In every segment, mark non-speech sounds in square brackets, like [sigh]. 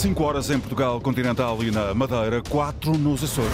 5 horas em Portugal continental e na Madeira, 4 nos Açores.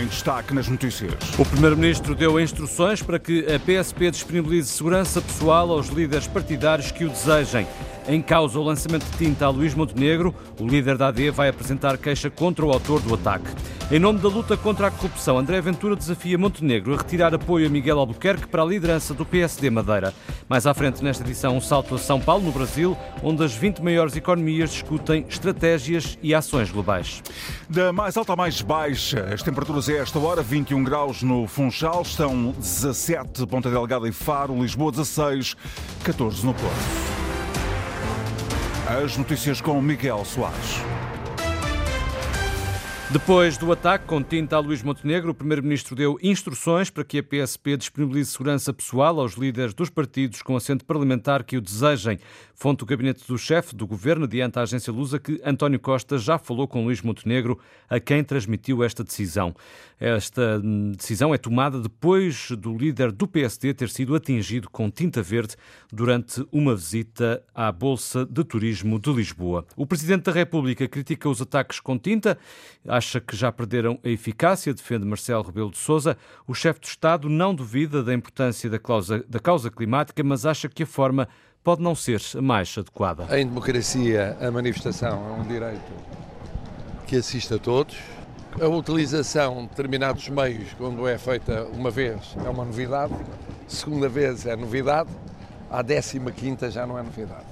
Em destaque nas notícias. O Primeiro-Ministro deu instruções para que a PSP disponibilize segurança pessoal aos líderes partidários que o desejem. Em causa o lançamento de tinta a Luís Montenegro, o líder da AD vai apresentar queixa contra o autor do ataque. Em nome da luta contra a corrupção, André Ventura desafia Montenegro a retirar apoio a Miguel Albuquerque para a liderança do PSD Madeira. Mais à frente nesta edição, um salto a São Paulo, no Brasil, onde as 20 maiores economias discutem estratégias e ações globais. Da mais alta à mais baixa, as temperaturas a esta hora, 21 graus no Funchal, estão 17 Ponta Delgada e Faro, Lisboa 16, 14 no Porto. As notícias com Miguel Soares. Depois do ataque com tinta a Luís Montenegro, o Primeiro-Ministro deu instruções para que a PSP disponibilize segurança pessoal aos líderes dos partidos com assento parlamentar que o desejem. Fonte do gabinete do chefe do governo adianta à agência Lusa que António Costa já falou com Luís Montenegro, a quem transmitiu esta decisão. Esta decisão é tomada depois do líder do PSD ter sido atingido com tinta verde durante uma visita à Bolsa de Turismo de Lisboa. O Presidente da República critica os ataques com tinta acha que já perderam a eficácia, defende Marcelo Rebelo de Sousa. O chefe de Estado não duvida da importância da causa, da causa climática, mas acha que a forma pode não ser a mais adequada. Em democracia, a manifestação é um direito que assiste a todos. A utilização de determinados meios, quando é feita uma vez, é uma novidade. Segunda vez é novidade. A décima quinta já não é novidade.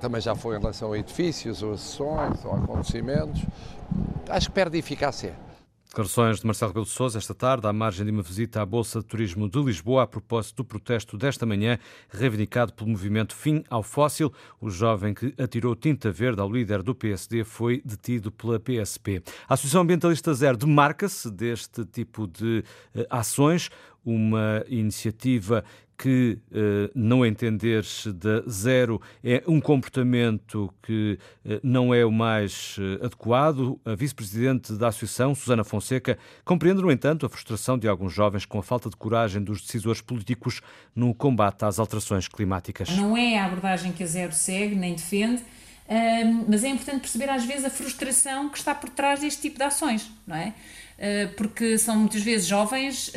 Também já foi em relação a edifícios, ou a sessões, ou a acontecimentos acho que perde eficácia. Declarações de Marcelo Rebelo de Sousa esta tarde, à margem de uma visita à Bolsa de Turismo de Lisboa, a propósito do protesto desta manhã, reivindicado pelo movimento Fim ao Fóssil. O jovem que atirou tinta verde ao líder do PSD foi detido pela PSP. A Associação Ambientalista Zero demarca-se deste tipo de uh, ações, uma iniciativa que, eh, não entenderes da zero, é um comportamento que eh, não é o mais eh, adequado. A vice-presidente da Associação, Susana Fonseca, compreende, no entanto, a frustração de alguns jovens com a falta de coragem dos decisores políticos no combate às alterações climáticas. Não é a abordagem que a zero segue, nem defende. mas é importante perceber às vezes a frustração que está por trás deste tipo de ações, não é? porque são muitas vezes jovens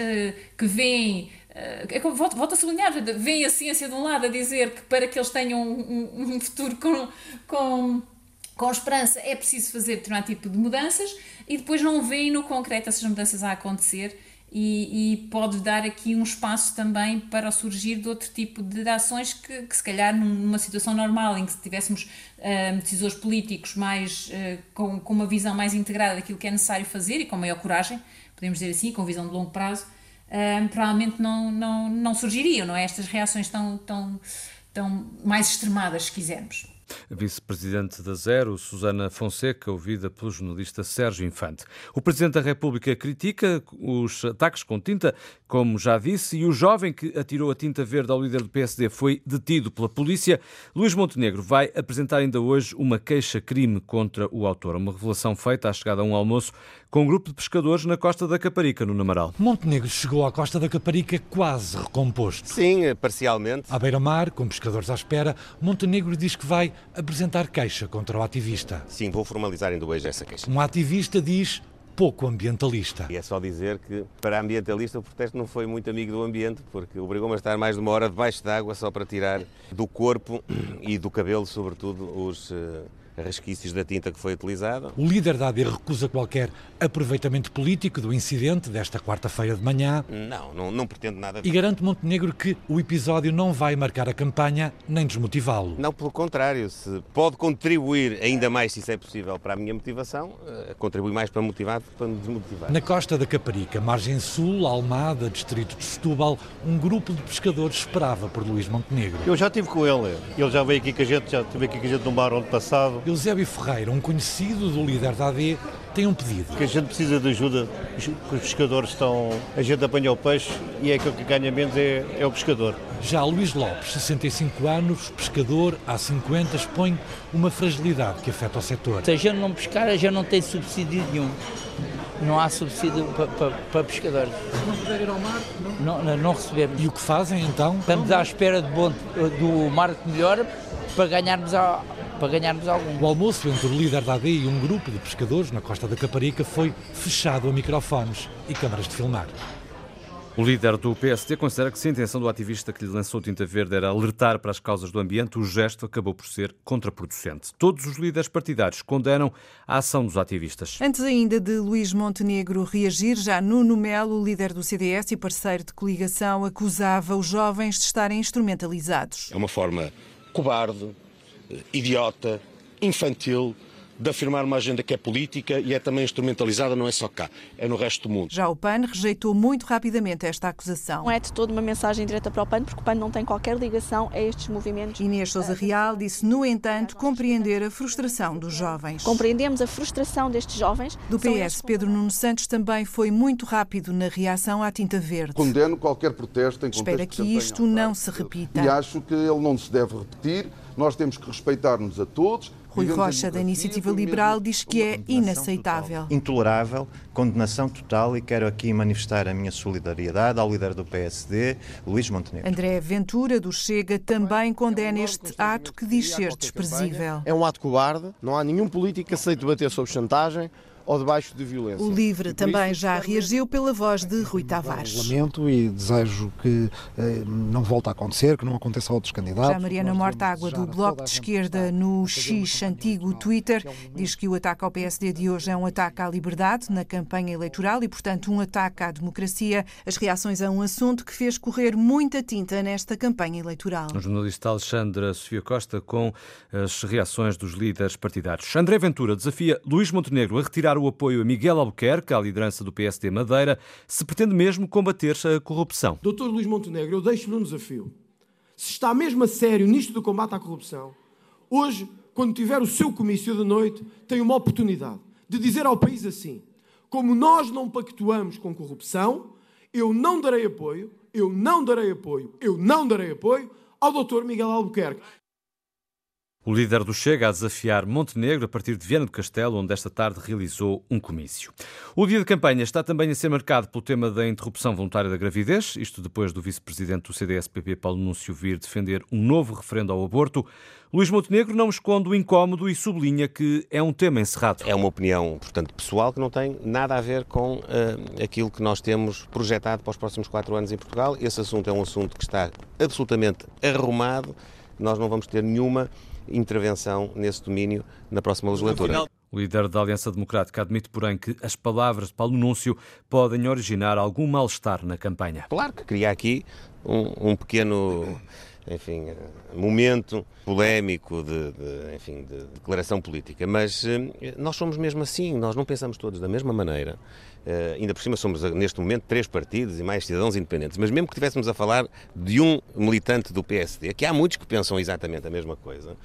que veem é que volto, volto a sublinhar, vem a ciência de um lado a dizer que para que eles tenham um, um futuro com, com, com esperança é preciso fazer determinado tipo de mudanças e depois não veem no concreto essas mudanças a acontecer e, e, pode dar aqui um espaço também para o surgir de outro tipo de ações que, que se calhar numa situação normal em que tivéssemos uh, decisores políticos mais uh, com, com uma visão mais integrada daquilo que é necessário fazer e com maior coragem, podemos dizer assim, com visão de longo prazo, um, provavelmente não, não, não surgiriam, não é? Estas reações tão, tão, tão mais extremadas, se quisermos. Vice-presidente da Zero, Susana Fonseca, ouvida pelo jornalista Sérgio Infante. O Presidente da República critica os ataques com tinta, como já disse, e o jovem que atirou a tinta verde ao líder do PSD foi detido pela polícia. Luís Montenegro vai apresentar ainda hoje uma queixa-crime contra o autor. Uma revelação feita à chegada a um almoço com um grupo de pescadores na costa da Caparica, no Namaral. Montenegro chegou à costa da Caparica quase recomposto. Sim, parcialmente. À beira-mar, com pescadores à espera, Montenegro diz que vai apresentar queixa contra o ativista. Sim, vou formalizar ainda hoje essa queixa. Um ativista diz pouco ambientalista. E é só dizer que, para ambientalista, o protesto não foi muito amigo do ambiente, porque obrigou-me a estar mais de uma hora debaixo d'água só para tirar do corpo [clears throat] e do cabelo, sobretudo, os eh, resquícios da tinta que foi utilizada. O líder da AD recusa qualquer aproveitamento político do incidente desta quarta-feira de manhã. Não, não, não pretendo nada. E garante Montenegro que o episódio não vai marcar a campanha nem desmotivá-lo. Não, pelo contrário, se pode contribuir ainda mais, se isso é possível, para a minha motivação, eh, contribui mais para motivar do que para me desmotivar. Na costa da Caparica, margem sul, Almada, distrito de Setúbal, um grupo de pescadores esperava por Luís Montenegro. Eu já estive com ele, ele já veio aqui com a gente, já estive aqui com a gente no mar ano passado. Eusébio Ferreira, um conhecido do líder da AD, tem um pedido. Que a gente precisa de ajuda, que os pescadores estão. A gente apanha o peixe e é aquele que ganha menos é, é o pescador. Já Luís Lopes, 65 anos, pescador, há 50, expõe uma fragilidade que afeta o setor. Se a gente não pescar, a gente não tem subsídio nenhum. Não há subsídio para, para, para pescadores. Se não puder ir ao mar, não? Não, não recebemos. E o que fazem então? Estamos à espera do, bom, do mar que melhora para ganharmos a para ganharmos algum. O almoço entre o líder da AD e um grupo de pescadores na costa da Caparica foi fechado a microfones e câmaras de filmar. O líder do PSD considera que se a intenção do ativista que lhe lançou tinta verde era alertar para as causas do ambiente, o gesto acabou por ser contraproducente. Todos os líderes partidários condenam a ação dos ativistas. Antes ainda de Luís Montenegro reagir, já Nuno Melo, líder do CDS e parceiro de coligação, acusava os jovens de estarem instrumentalizados. É uma forma cobarde, idiota, infantil de afirmar uma agenda que é política e é também instrumentalizada, não é só cá, é no resto do mundo. Já o PAN rejeitou muito rapidamente esta acusação. Não é de toda uma mensagem direta para o PAN, porque o PAN não tem qualquer ligação a estes movimentos. Inês Sousa Real disse, no entanto, compreender a frustração dos jovens. Compreendemos a frustração destes jovens. Do PS, Pedro Nuno Santos também foi muito rápido na reação à tinta verde. Condeno qualquer protesto em Espera que isto não se repita. E acho que ele não se deve repetir. Nós temos que respeitar-nos a todos Rui Rocha, da Iniciativa Liberal, diz que é inaceitável. Intolerável, condenação total e quero aqui manifestar a minha solidariedade ao líder do PSD, Luís Montenegro. André Ventura, do Chega, também condena este ato que diz ser desprezível. É um ato cobarde, não há nenhum político que aceite debater sobre chantagem ou debaixo de violência. O LIVRE também já reagiu pela voz de Rui Tavares. Lamento e desejo que eh, não volte a acontecer, que não aconteça a outros candidatos. Já Mariana Mortágua, do Bloco de Esquerda, no X antigo Twitter, diz que o ataque ao PSD de hoje é um ataque à liberdade na campanha eleitoral e, portanto, um ataque à democracia. As reações a um assunto que fez correr muita tinta nesta campanha eleitoral. O jornalista Alexandra Sofia Costa com as reações dos líderes partidários. André Ventura desafia Luís Montenegro a retirar o apoio a Miguel Albuquerque, à liderança do PSD Madeira, se pretende mesmo combater a corrupção. Doutor Luís Montenegro, eu deixo-lhe um desafio. Se está mesmo a sério nisto do combate à corrupção, hoje, quando tiver o seu comício de noite, tem uma oportunidade de dizer ao país assim: como nós não pactuamos com corrupção, eu não darei apoio, eu não darei apoio, eu não darei apoio ao doutor Miguel Albuquerque. O líder do Chega a desafiar Montenegro a partir de Viana do Castelo, onde esta tarde realizou um comício. O dia de campanha está também a ser marcado pelo tema da interrupção voluntária da gravidez, isto depois do vice-presidente do CDS-PP, Paulo Núncio, vir defender um novo referendo ao aborto. Luís Montenegro não esconde o incómodo e sublinha que é um tema encerrado. É uma opinião, portanto, pessoal que não tem nada a ver com uh, aquilo que nós temos projetado para os próximos quatro anos em Portugal. Esse assunto é um assunto que está absolutamente arrumado. Nós não vamos ter nenhuma intervenção nesse domínio na próxima legislatura. O líder da Aliança Democrática admite, porém, que as palavras de Paulo Núncio podem originar algum mal-estar na campanha. Claro que cria aqui um, um pequeno enfim, momento polémico de, de, enfim, de declaração política, mas eh, nós somos mesmo assim, nós não pensamos todos da mesma maneira. Uh, ainda por cima somos neste momento três partidos e mais cidadãos independentes, mas mesmo que estivéssemos a falar de um militante do PSD, que há muitos que pensam exatamente a mesma coisa,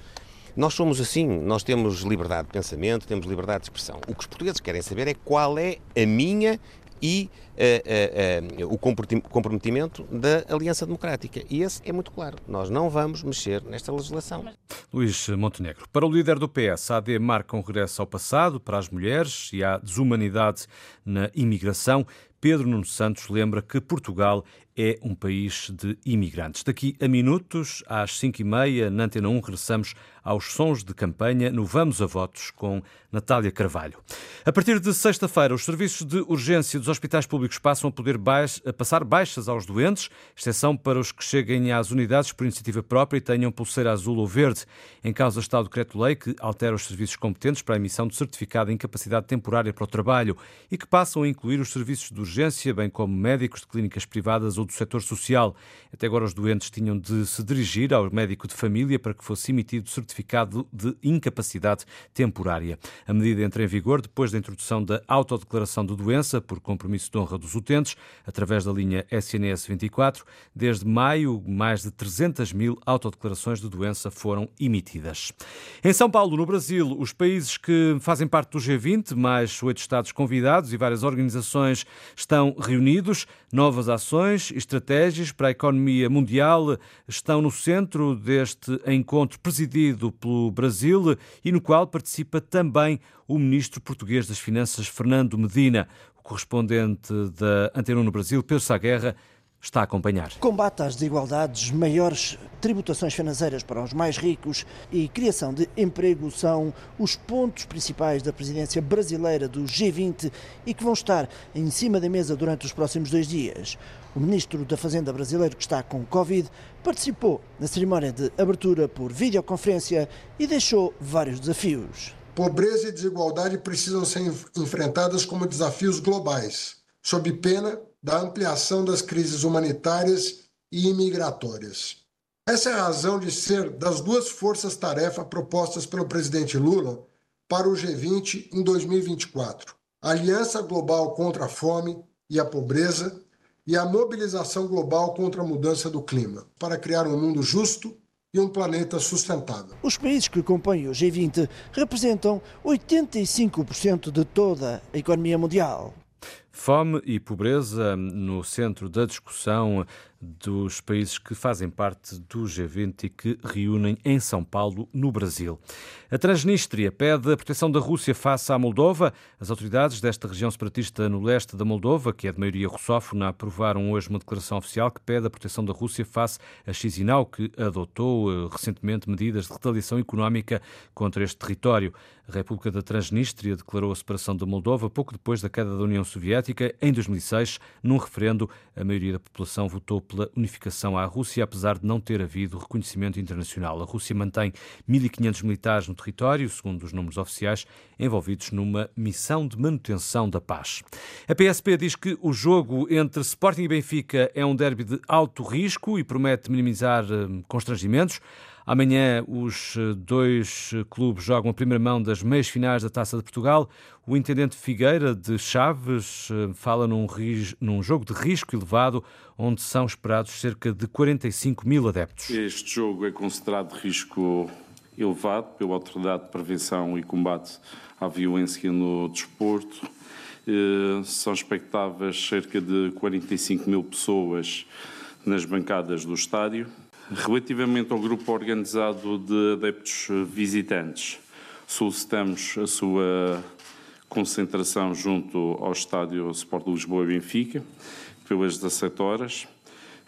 nós somos assim, nós temos liberdade de pensamento, temos liberdade de expressão. O que os portugueses querem saber é qual é a minha e uh, uh, uh, o comprometimento da Aliança Democrática. E esse é muito claro. Nós não vamos mexer nesta legislação. Luís Montenegro. Para o líder do PS, a AD marca um regresso ao passado para as mulheres e à desumanidade na imigração. Pedro Nuno Santos lembra que Portugal é um país de imigrantes. Daqui a minutos, às 5h30, na Antena 1, regressamos aos sons de campanha no Vamos a Votos com Natália Carvalho. A partir de sexta-feira, os serviços de urgência dos hospitais públicos passam a poder baix, a passar baixas aos doentes, exceção para os que cheguem às unidades por iniciativa própria e tenham pulseira azul ou verde. Em causa está o decreto-lei que altera os serviços competentes para a emissão de certificado de incapacidade temporária para o trabalho e que passam a incluir os serviços de urgência, bem como médicos de clínicas privadas ou do setor social. Até agora, os doentes tinham de se dirigir ao médico de família para que fosse emitido certificado de incapacidade temporária. A medida entra em vigor depois da introdução da autodeclaração de doença por compromisso de honra dos utentes, através da linha SNS 24. Desde maio, mais de 300 mil autodeclarações de doença foram emitidas. Em São Paulo, no Brasil, os países que fazem parte do G20, mais oito Estados convidados e várias organizações estão reunidos. Novas ações estratégias para a economia mundial estão no centro deste encontro presidido pelo Brasil e no qual participa também o ministro português das Finanças, Fernando Medina. O correspondente da Antena no Brasil, Pedro Saguerra, está a acompanhar. Combate às desigualdades, maiores tributações financeiras para os mais ricos e criação de emprego são os pontos principais da presidência brasileira do G20 e que vão estar em cima da mesa durante os próximos dois dias. O ministro da Fazenda brasileiro, que está com Covid, participou na cerimónia de abertura por videoconferência e deixou vários desafios. Pobreza e desigualdade precisam ser enfrentadas como desafios globais, sob pena da ampliação das crises humanitárias e imigratórias. Essa é a razão de ser das duas forças-tarefa propostas pelo presidente Lula para o G20 em 2024: a Aliança Global contra a Fome e a Pobreza e a mobilização global contra a mudança do clima, para criar um mundo justo e um planeta sustentável. Os países que compõem o G20 representam 85% de toda a economia mundial. Fome e pobreza no centro da discussão dos países que fazem parte do G20 e que reúnem em São Paulo, no Brasil. A Transnistria pede a proteção da Rússia face à Moldova. As autoridades desta região separatista no leste da Moldova, que é de maioria russófona, aprovaram hoje uma declaração oficial que pede a proteção da Rússia face a Chisinau, que adotou eh, recentemente medidas de retaliação económica contra este território. A República da Transnistria declarou a separação da Moldova pouco depois da queda da União Soviética, em 2006. Num referendo, a maioria da população votou pela unificação à Rússia, apesar de não ter havido reconhecimento internacional. A Rússia mantém 1.500 militares no território, segundo os números oficiais, envolvidos numa missão de manutenção da paz. A PSP diz que o jogo entre Sporting e Benfica é um derby de alto risco e promete minimizar eh, constrangimentos. Amanhã os eh, dois eh, clubes jogam a primeira mão das meias finais da Taça de Portugal. O intendente Figueira de Chaves eh, fala num, num jogo de risco elevado, onde são esperados cerca de 45 mil adeptos. Este jogo é considerado de risco elevado pela Autoridade de Prevenção e Combate à Violência no Desporto. São expectáveis cerca de 45 mil pessoas nas bancadas do estádio. Relativamente ao grupo organizado de adeptos visitantes, solicitamos a sua concentração junto ao estádio Sport Lisboa e Benfica, pelas 17 horas,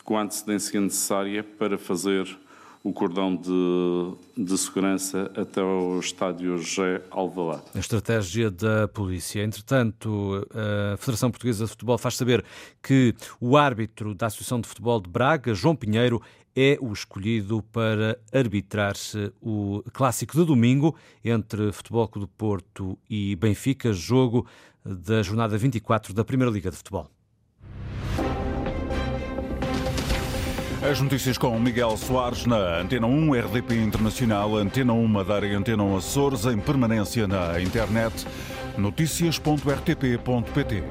com a antecedência necessária para fazer o cordão de, de segurança até o estádio G Alvalade. A estratégia da polícia. Entretanto, a Federação Portuguesa de Futebol faz saber que o árbitro da Associação de Futebol de Braga, João Pinheiro, é o escolhido para arbitrar-se o clássico de domingo entre Futebol Clube do Porto e Benfica, jogo da jornada 24 da Primeira Liga de Futebol. As notícias com Miguel Soares na Antena 1, RDP Internacional, Antena 1 Madeira e Antena 1 Açores, em permanência na internet, notícias.rtp.pt.